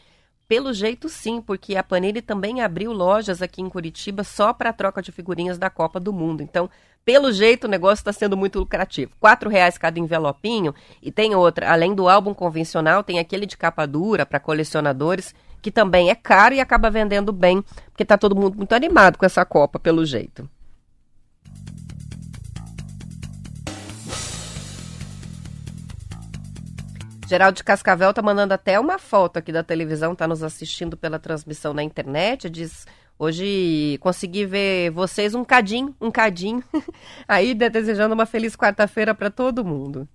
Pelo jeito, sim, porque a Panini também abriu lojas aqui em Curitiba só para troca de figurinhas da Copa do Mundo. Então, pelo jeito, o negócio está sendo muito lucrativo. Quatro reais cada envelopinho e tem outra, além do álbum convencional, tem aquele de capa dura para colecionadores que também é caro e acaba vendendo bem, porque está todo mundo muito animado com essa Copa, pelo jeito. Geraldo de Cascavel tá mandando até uma foto aqui da televisão, tá nos assistindo pela transmissão na internet, diz hoje consegui ver vocês um cadinho, um cadinho. Aí desejando uma feliz quarta-feira para todo mundo.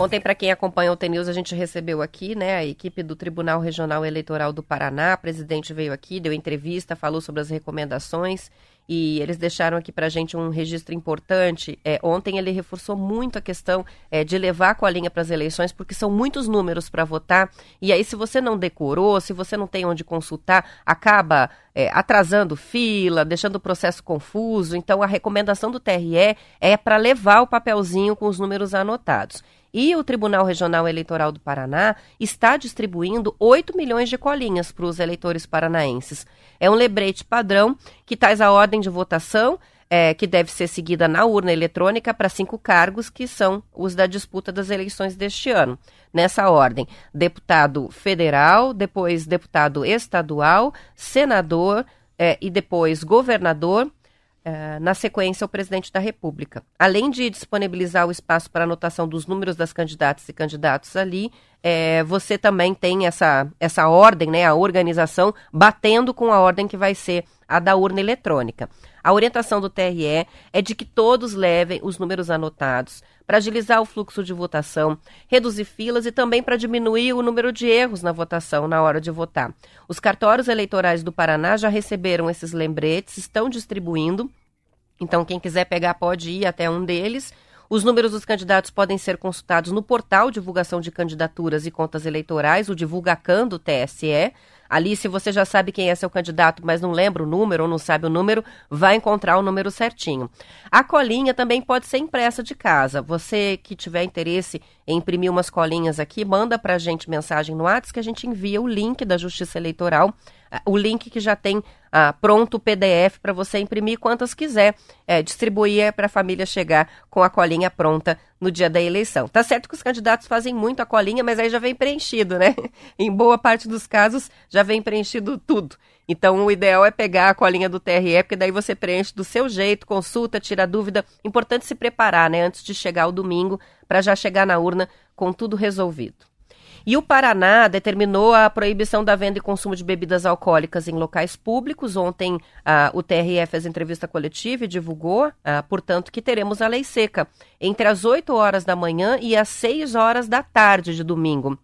Ontem, para quem acompanha o TNews, a gente recebeu aqui, né, a equipe do Tribunal Regional Eleitoral do Paraná. O presidente veio aqui, deu entrevista, falou sobre as recomendações e eles deixaram aqui para a gente um registro importante. É, ontem ele reforçou muito a questão é, de levar a colinha para as eleições, porque são muitos números para votar. E aí, se você não decorou, se você não tem onde consultar, acaba é, atrasando fila, deixando o processo confuso. Então, a recomendação do TRE é para levar o papelzinho com os números anotados. E o Tribunal Regional Eleitoral do Paraná está distribuindo 8 milhões de colinhas para os eleitores paranaenses. É um lembrete padrão que traz a ordem de votação, é, que deve ser seguida na urna eletrônica para cinco cargos, que são os da disputa das eleições deste ano. Nessa ordem: deputado federal, depois deputado estadual, senador é, e depois governador Uh, na sequência, o presidente da República. Além de disponibilizar o espaço para anotação dos números das candidatas e candidatos ali, é, você também tem essa, essa ordem, né, a organização, batendo com a ordem que vai ser a da urna eletrônica. A orientação do TRE é de que todos levem os números anotados para agilizar o fluxo de votação, reduzir filas e também para diminuir o número de erros na votação na hora de votar. Os cartórios eleitorais do Paraná já receberam esses lembretes, estão distribuindo. Então, quem quiser pegar pode ir até um deles. Os números dos candidatos podem ser consultados no portal Divulgação de Candidaturas e Contas Eleitorais, o Divulgacan do TSE. Ali, se você já sabe quem é seu candidato, mas não lembra o número ou não sabe o número, vai encontrar o número certinho. A colinha também pode ser impressa de casa. Você que tiver interesse em imprimir umas colinhas aqui, manda para a gente mensagem no WhatsApp que a gente envia o link da Justiça Eleitoral o link que já tem ah, pronto o PDF para você imprimir quantas quiser, é, distribuir para a família chegar com a colinha pronta no dia da eleição. Tá certo que os candidatos fazem muito a colinha, mas aí já vem preenchido, né? em boa parte dos casos já vem preenchido tudo. Então o ideal é pegar a colinha do TRE, porque daí você preenche do seu jeito, consulta, tira dúvida. Importante se preparar, né, antes de chegar o domingo, para já chegar na urna com tudo resolvido. E o Paraná determinou a proibição da venda e consumo de bebidas alcoólicas em locais públicos. Ontem ah, o TRE fez entrevista coletiva e divulgou, ah, portanto, que teremos a lei seca entre as 8 horas da manhã e as 6 horas da tarde de domingo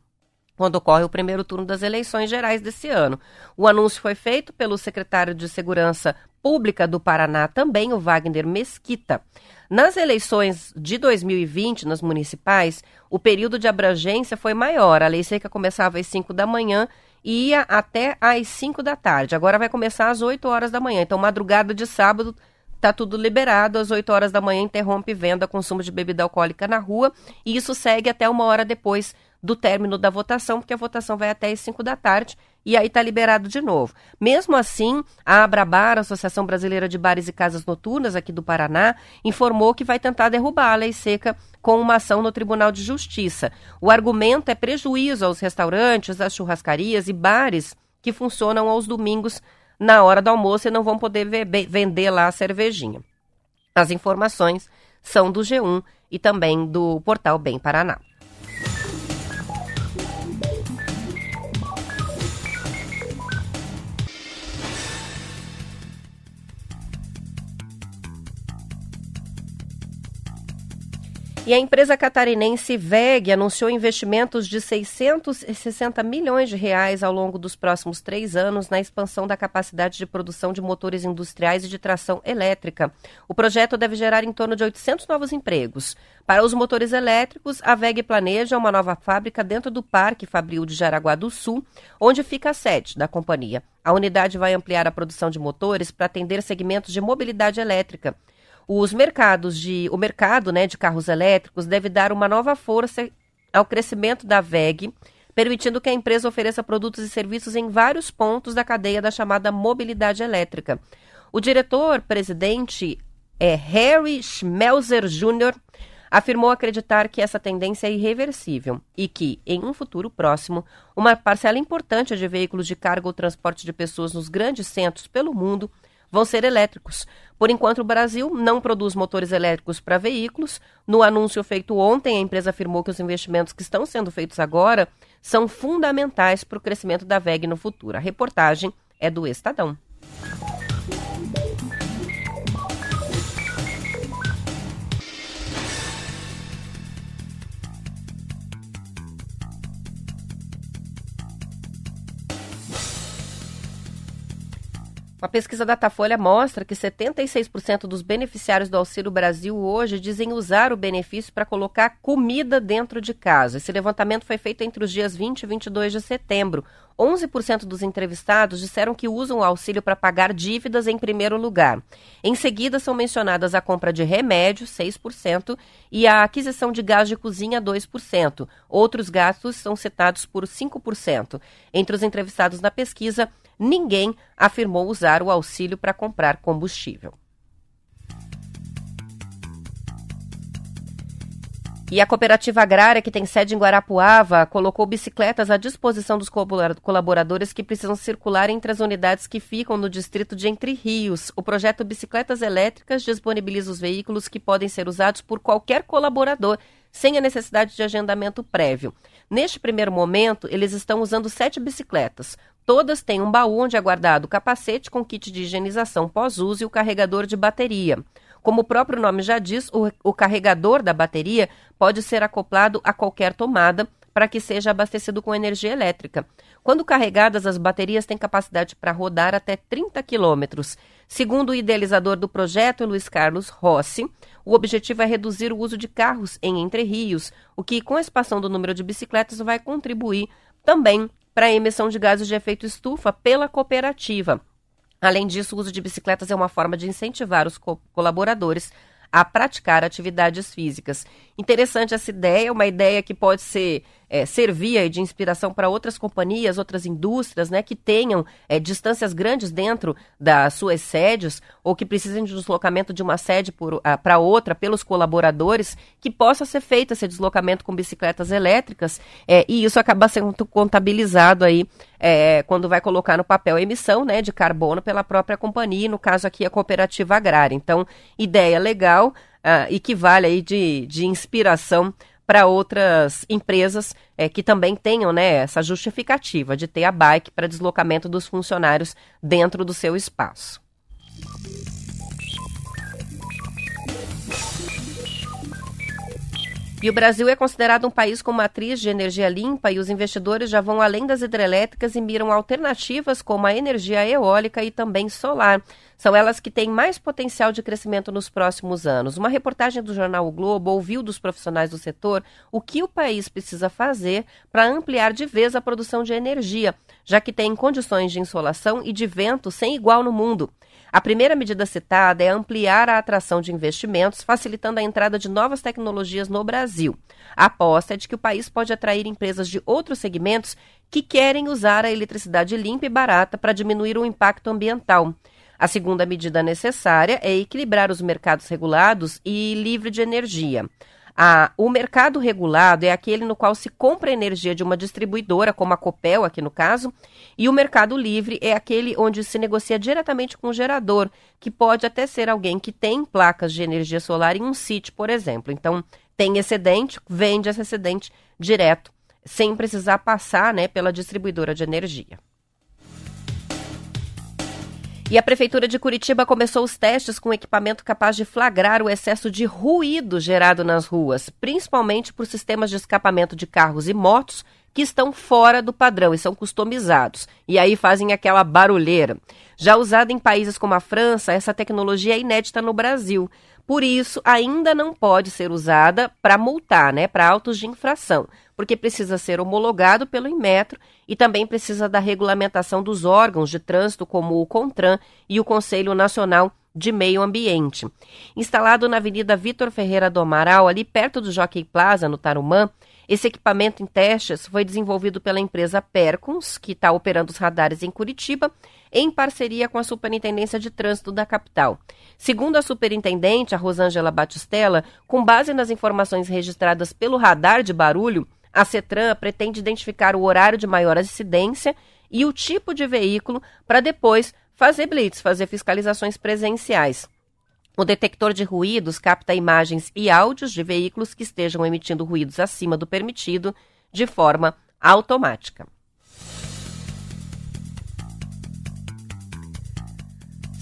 quando ocorre o primeiro turno das eleições gerais desse ano. O anúncio foi feito pelo secretário de Segurança Pública do Paraná, também o Wagner Mesquita. Nas eleições de 2020, nas municipais, o período de abrangência foi maior. A lei seca começava às 5 da manhã e ia até às 5 da tarde. Agora vai começar às 8 horas da manhã. Então, madrugada de sábado, está tudo liberado. Às 8 horas da manhã, interrompe venda, consumo de bebida alcoólica na rua. E isso segue até uma hora depois do término da votação, porque a votação vai até às 5 da tarde e aí está liberado de novo. Mesmo assim, a Abrabar, a Associação Brasileira de Bares e Casas Noturnas aqui do Paraná, informou que vai tentar derrubar a lei seca com uma ação no Tribunal de Justiça. O argumento é prejuízo aos restaurantes, às churrascarias e bares que funcionam aos domingos na hora do almoço e não vão poder vender lá a cervejinha. As informações são do G1 e também do portal Bem Paraná. E a empresa catarinense VEG anunciou investimentos de 660 milhões de reais ao longo dos próximos três anos na expansão da capacidade de produção de motores industriais e de tração elétrica. O projeto deve gerar em torno de 800 novos empregos. Para os motores elétricos, a VEG planeja uma nova fábrica dentro do Parque Fabril de Jaraguá do Sul, onde fica a sede da companhia. A unidade vai ampliar a produção de motores para atender segmentos de mobilidade elétrica os mercados de, o mercado né, de carros elétricos deve dar uma nova força ao crescimento da VEG, permitindo que a empresa ofereça produtos e serviços em vários pontos da cadeia da chamada mobilidade elétrica. O diretor-presidente é Harry Schmelzer Jr., afirmou acreditar que essa tendência é irreversível e que, em um futuro próximo, uma parcela importante de veículos de carga ou transporte de pessoas nos grandes centros pelo mundo vão ser elétricos. Por enquanto, o Brasil não produz motores elétricos para veículos. No anúncio feito ontem, a empresa afirmou que os investimentos que estão sendo feitos agora são fundamentais para o crescimento da VEG no futuro. A reportagem é do Estadão. A pesquisa Datafolha mostra que 76% dos beneficiários do Auxílio Brasil hoje dizem usar o benefício para colocar comida dentro de casa. Esse levantamento foi feito entre os dias 20 e 22 de setembro. 11% dos entrevistados disseram que usam o auxílio para pagar dívidas em primeiro lugar. Em seguida, são mencionadas a compra de remédio, 6%, e a aquisição de gás de cozinha, 2%. Outros gastos são citados por 5%. Entre os entrevistados na pesquisa, ninguém afirmou usar o auxílio para comprar combustível. E a cooperativa agrária, que tem sede em Guarapuava, colocou bicicletas à disposição dos colaboradores que precisam circular entre as unidades que ficam no distrito de Entre Rios. O projeto Bicicletas Elétricas disponibiliza os veículos que podem ser usados por qualquer colaborador, sem a necessidade de agendamento prévio. Neste primeiro momento, eles estão usando sete bicicletas. Todas têm um baú onde é guardado o capacete com kit de higienização pós-uso e o carregador de bateria. Como o próprio nome já diz, o, o carregador da bateria pode ser acoplado a qualquer tomada para que seja abastecido com energia elétrica. Quando carregadas, as baterias têm capacidade para rodar até 30 quilômetros. Segundo o idealizador do projeto, Luiz Carlos Rossi, o objetivo é reduzir o uso de carros em Entre Rios, o que, com a expansão do número de bicicletas, vai contribuir também para a emissão de gases de efeito estufa pela cooperativa. Além disso, o uso de bicicletas é uma forma de incentivar os co colaboradores a praticar atividades físicas. Interessante essa ideia, uma ideia que pode ser é, servir de inspiração para outras companhias, outras indústrias, né, que tenham é, distâncias grandes dentro das suas sedes ou que precisem de deslocamento de uma sede para outra pelos colaboradores, que possa ser feito esse deslocamento com bicicletas elétricas é, e isso acaba sendo contabilizado aí é, quando vai colocar no papel a emissão né, de carbono pela própria companhia, no caso aqui a cooperativa agrária. Então, ideia legal uh, e que vale aí de, de inspiração para outras empresas é, que também tenham né, essa justificativa de ter a bike para deslocamento dos funcionários dentro do seu espaço. E o Brasil é considerado um país com matriz de energia limpa e os investidores já vão além das hidrelétricas e miram alternativas como a energia eólica e também solar. São elas que têm mais potencial de crescimento nos próximos anos. Uma reportagem do jornal o Globo ouviu dos profissionais do setor o que o país precisa fazer para ampliar de vez a produção de energia, já que tem condições de insolação e de vento sem igual no mundo. A primeira medida citada é ampliar a atração de investimentos, facilitando a entrada de novas tecnologias no Brasil. A aposta é de que o país pode atrair empresas de outros segmentos que querem usar a eletricidade limpa e barata para diminuir o impacto ambiental. A segunda medida necessária é equilibrar os mercados regulados e livre de energia. Ah, o mercado regulado é aquele no qual se compra energia de uma distribuidora, como a Copel, aqui no caso, e o mercado livre é aquele onde se negocia diretamente com o gerador, que pode até ser alguém que tem placas de energia solar em um sítio, por exemplo. Então, tem excedente, vende esse excedente direto, sem precisar passar né, pela distribuidora de energia. E a Prefeitura de Curitiba começou os testes com equipamento capaz de flagrar o excesso de ruído gerado nas ruas, principalmente por sistemas de escapamento de carros e motos que estão fora do padrão e são customizados. E aí fazem aquela barulheira. Já usada em países como a França, essa tecnologia é inédita no Brasil. Por isso, ainda não pode ser usada para multar, né, para autos de infração, porque precisa ser homologado pelo Inmetro e também precisa da regulamentação dos órgãos de trânsito, como o CONTRAN e o Conselho Nacional de Meio Ambiente. Instalado na Avenida Vitor Ferreira do Amaral, ali perto do Jockey Plaza, no Tarumã, esse equipamento em testes foi desenvolvido pela empresa Percons, que está operando os radares em Curitiba, em parceria com a Superintendência de Trânsito da capital. Segundo a superintendente, a Rosângela Batistella, com base nas informações registradas pelo radar de barulho, a CETRAN pretende identificar o horário de maior incidência e o tipo de veículo para depois fazer blitz, fazer fiscalizações presenciais. O detector de ruídos capta imagens e áudios de veículos que estejam emitindo ruídos acima do permitido de forma automática.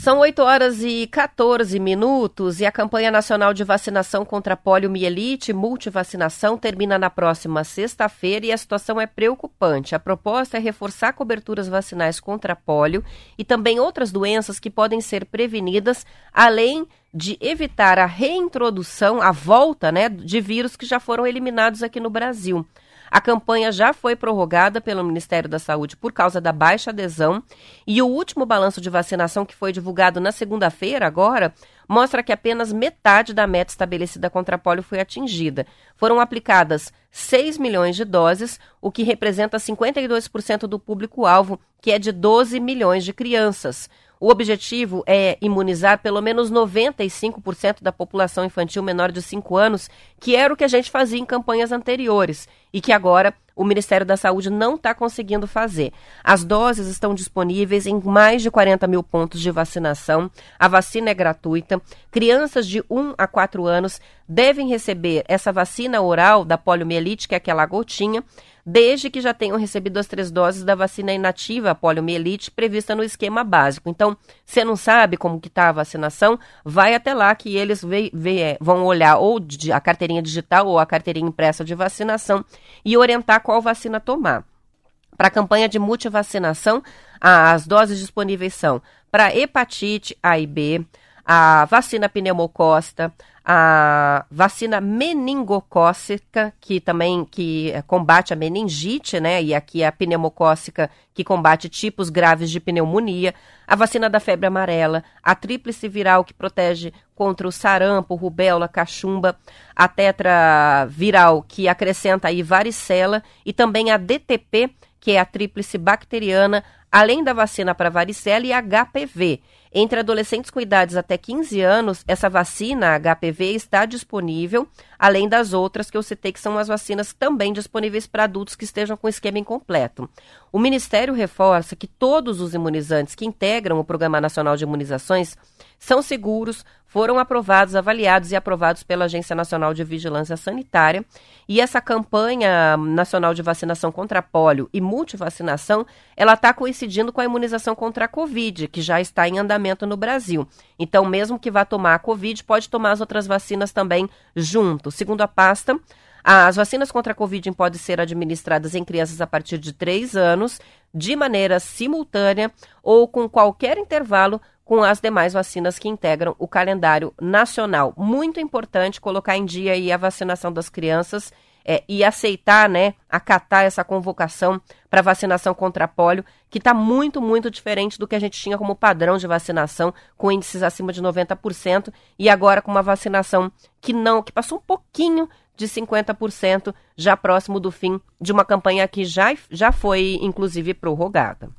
São 8 horas e 14 minutos e a campanha nacional de vacinação contra poliomielite multivacinação termina na próxima sexta-feira e a situação é preocupante. A proposta é reforçar coberturas vacinais contra polio e também outras doenças que podem ser prevenidas, além de evitar a reintrodução, a volta né, de vírus que já foram eliminados aqui no Brasil. A campanha já foi prorrogada pelo Ministério da Saúde por causa da baixa adesão e o último balanço de vacinação que foi divulgado na segunda-feira agora mostra que apenas metade da meta estabelecida contra a polio foi atingida. Foram aplicadas 6 milhões de doses, o que representa 52% do público-alvo, que é de 12 milhões de crianças. O objetivo é imunizar pelo menos 95% da população infantil menor de 5 anos, que era o que a gente fazia em campanhas anteriores e que agora o Ministério da Saúde não está conseguindo fazer. As doses estão disponíveis em mais de 40 mil pontos de vacinação. A vacina é gratuita. Crianças de 1 a 4 anos devem receber essa vacina oral da poliomielite, que é aquela gotinha desde que já tenham recebido as três doses da vacina inativa poliomielite prevista no esquema básico. Então, você não sabe como que está a vacinação, vai até lá que eles é, vão olhar ou a carteirinha digital ou a carteirinha impressa de vacinação e orientar qual vacina tomar. Para a campanha de multivacinação, as doses disponíveis são para hepatite A e B, a vacina pneumocócica, a vacina meningocócica, que também que combate a meningite, né? E aqui a pneumocócica, que combate tipos graves de pneumonia, a vacina da febre amarela, a tríplice viral, que protege contra o sarampo, rubéola, cachumba, a tetraviral, que acrescenta aí varicela, e também a DTP, que é a tríplice bacteriana, além da vacina para varicela e HPV. Entre adolescentes com idades até 15 anos, essa vacina HPV está disponível, além das outras que eu citei, que são as vacinas também disponíveis para adultos que estejam com esquema incompleto. O Ministério reforça que todos os imunizantes que integram o Programa Nacional de Imunizações são seguros, foram aprovados, avaliados e aprovados pela Agência Nacional de Vigilância Sanitária. E essa campanha nacional de vacinação contra pólio e multivacinação, ela está coincidindo com a imunização contra a Covid, que já está em andamento no Brasil. Então, mesmo que vá tomar a Covid, pode tomar as outras vacinas também junto. Segundo a pasta, as vacinas contra a Covid podem ser administradas em crianças a partir de 3 anos, de maneira simultânea ou com qualquer intervalo com as demais vacinas que integram o calendário nacional. Muito importante colocar em dia aí a vacinação das crianças é, e aceitar, né, acatar essa convocação para vacinação contra pólio, que está muito, muito diferente do que a gente tinha como padrão de vacinação, com índices acima de 90%, e agora com uma vacinação que não, que passou um pouquinho de 50%, já próximo do fim de uma campanha que já, já foi, inclusive, prorrogada.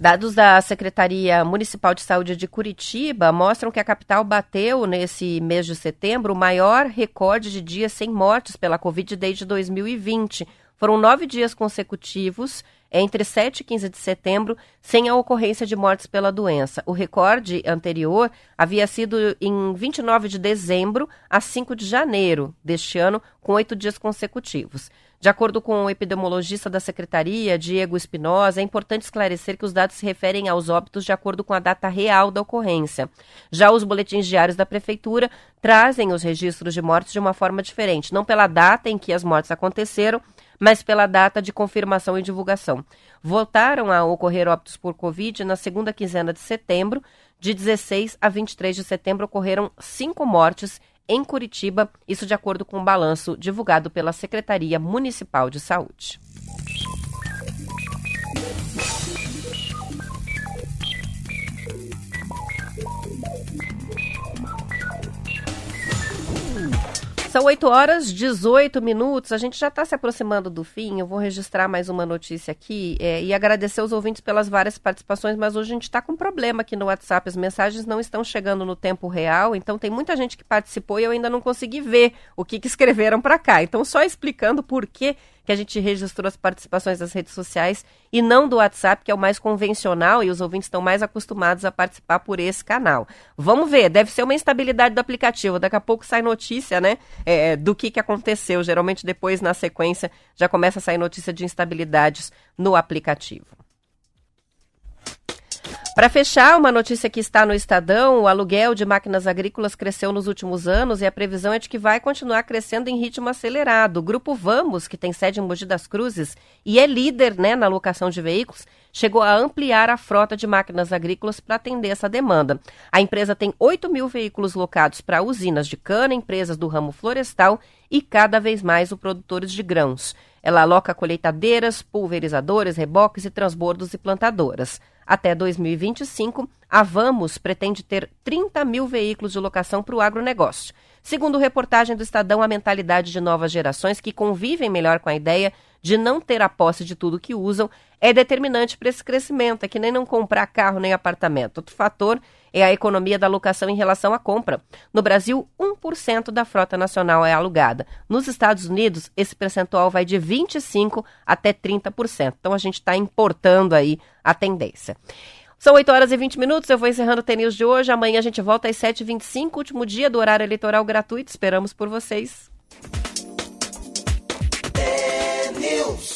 Dados da Secretaria Municipal de Saúde de Curitiba mostram que a capital bateu nesse mês de setembro o maior recorde de dias sem mortes pela Covid desde 2020. Foram nove dias consecutivos, entre 7 e 15 de setembro, sem a ocorrência de mortes pela doença. O recorde anterior havia sido em 29 de dezembro a 5 de janeiro deste ano, com oito dias consecutivos. De acordo com o epidemiologista da Secretaria, Diego Espinosa, é importante esclarecer que os dados se referem aos óbitos de acordo com a data real da ocorrência. Já os boletins diários da Prefeitura trazem os registros de mortes de uma forma diferente, não pela data em que as mortes aconteceram, mas pela data de confirmação e divulgação. Voltaram a ocorrer óbitos por Covid na segunda quinzena de setembro. De 16 a 23 de setembro ocorreram cinco mortes em Curitiba, isso de acordo com o balanço divulgado pela Secretaria Municipal de Saúde. São 8 horas 18 minutos. A gente já está se aproximando do fim. Eu vou registrar mais uma notícia aqui é, e agradecer os ouvintes pelas várias participações, mas hoje a gente está com um problema aqui no WhatsApp. As mensagens não estão chegando no tempo real, então tem muita gente que participou e eu ainda não consegui ver o que, que escreveram para cá. Então, só explicando por que que a gente registrou as participações das redes sociais e não do WhatsApp, que é o mais convencional e os ouvintes estão mais acostumados a participar por esse canal. Vamos ver, deve ser uma instabilidade do aplicativo. Daqui a pouco sai notícia, né, é, do que, que aconteceu. Geralmente depois, na sequência, já começa a sair notícia de instabilidades no aplicativo. Para fechar, uma notícia que está no Estadão: o aluguel de máquinas agrícolas cresceu nos últimos anos e a previsão é de que vai continuar crescendo em ritmo acelerado. O grupo Vamos, que tem sede em Mogi das Cruzes e é líder né, na locação de veículos, chegou a ampliar a frota de máquinas agrícolas para atender essa demanda. A empresa tem 8 mil veículos locados para usinas de cana, empresas do ramo florestal e cada vez mais o produtores de grãos. Ela aloca colheitadeiras, pulverizadores, reboques e transbordos e plantadoras. Até 2025, a Vamos pretende ter 30 mil veículos de locação para o agronegócio. Segundo reportagem do Estadão, a mentalidade de novas gerações que convivem melhor com a ideia de não ter a posse de tudo que usam é determinante para esse crescimento. É que nem não comprar carro nem apartamento. Outro fator é a economia da locação em relação à compra. No Brasil, 1% da frota nacional é alugada. Nos Estados Unidos, esse percentual vai de 25% até 30%. Então, a gente está importando aí a tendência. São 8 horas e 20 minutos, eu vou encerrando o TNews de hoje. Amanhã a gente volta às 7h25, último dia do horário eleitoral gratuito. Esperamos por vocês. News.